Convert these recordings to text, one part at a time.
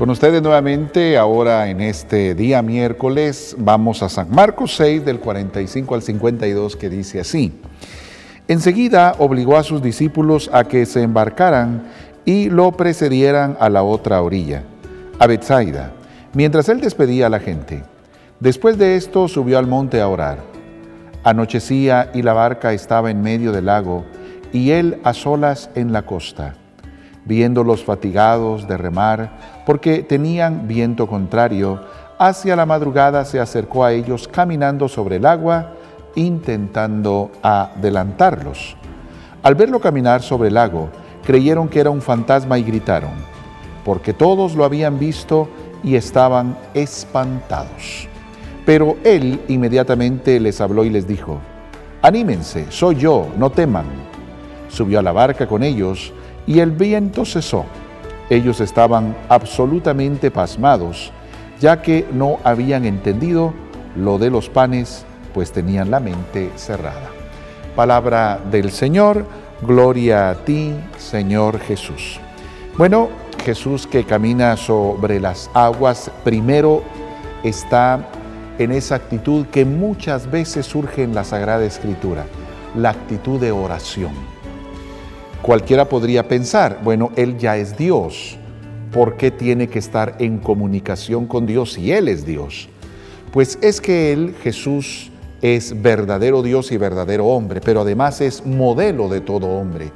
Con ustedes nuevamente, ahora en este día miércoles, vamos a San Marcos 6 del 45 al 52 que dice así. Enseguida obligó a sus discípulos a que se embarcaran y lo precedieran a la otra orilla, a Bethsaida, mientras él despedía a la gente. Después de esto subió al monte a orar. Anochecía y la barca estaba en medio del lago y él a solas en la costa viéndolos fatigados de remar, porque tenían viento contrario, hacia la madrugada se acercó a ellos caminando sobre el agua, intentando adelantarlos. Al verlo caminar sobre el lago, creyeron que era un fantasma y gritaron, porque todos lo habían visto y estaban espantados. Pero él inmediatamente les habló y les dijo, Anímense, soy yo, no teman. Subió a la barca con ellos, y el viento cesó. Ellos estaban absolutamente pasmados, ya que no habían entendido lo de los panes, pues tenían la mente cerrada. Palabra del Señor, gloria a ti, Señor Jesús. Bueno, Jesús que camina sobre las aguas, primero está en esa actitud que muchas veces surge en la Sagrada Escritura, la actitud de oración Cualquiera podría pensar, bueno, Él ya es Dios, ¿por qué tiene que estar en comunicación con Dios si Él es Dios? Pues es que Él, Jesús, es verdadero Dios y verdadero hombre, pero además es modelo de todo hombre.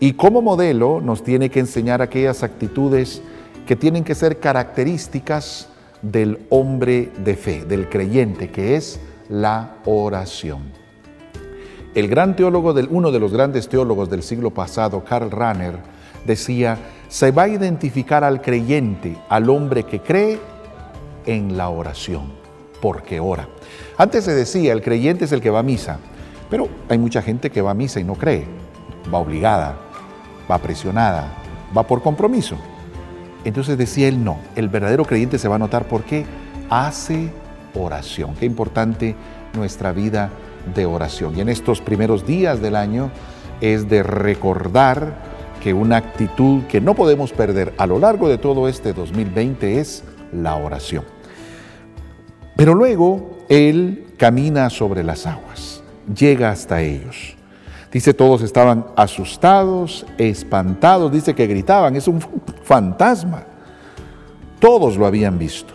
Y como modelo nos tiene que enseñar aquellas actitudes que tienen que ser características del hombre de fe, del creyente, que es la oración. El gran teólogo, uno de los grandes teólogos del siglo pasado, Karl Rahner, decía, se va a identificar al creyente, al hombre que cree, en la oración, porque ora. Antes se decía, el creyente es el que va a misa, pero hay mucha gente que va a misa y no cree, va obligada, va presionada, va por compromiso. Entonces decía él, no, el verdadero creyente se va a notar porque hace oración. Qué importante nuestra vida de oración. Y en estos primeros días del año es de recordar que una actitud que no podemos perder a lo largo de todo este 2020 es la oración. Pero luego Él camina sobre las aguas, llega hasta ellos. Dice, todos estaban asustados, espantados, dice que gritaban, es un fantasma. Todos lo habían visto.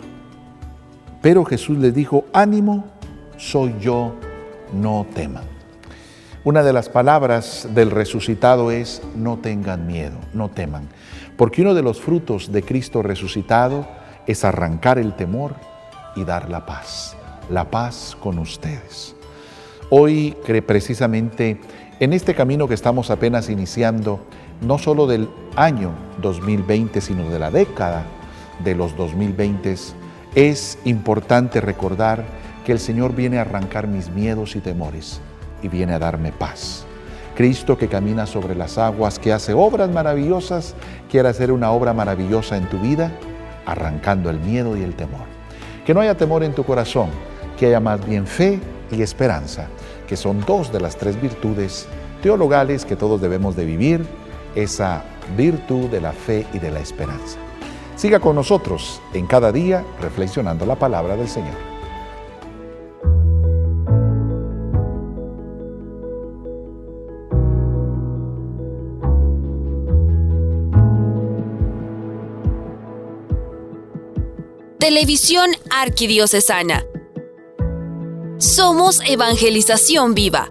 Pero Jesús les dijo, ánimo, soy yo, no teman. Una de las palabras del resucitado es no tengan miedo, no teman, porque uno de los frutos de Cristo resucitado es arrancar el temor y dar la paz, la paz con ustedes. Hoy, precisamente en este camino que estamos apenas iniciando, no solo del año 2020, sino de la década de los 2020, es importante recordar que el Señor viene a arrancar mis miedos y temores y viene a darme paz. Cristo que camina sobre las aguas, que hace obras maravillosas, quiere hacer una obra maravillosa en tu vida, arrancando el miedo y el temor. Que no haya temor en tu corazón, que haya más bien fe y esperanza, que son dos de las tres virtudes teologales que todos debemos de vivir, esa virtud de la fe y de la esperanza. Siga con nosotros en cada día reflexionando la palabra del Señor. Televisión Arquidiocesana. Somos Evangelización Viva.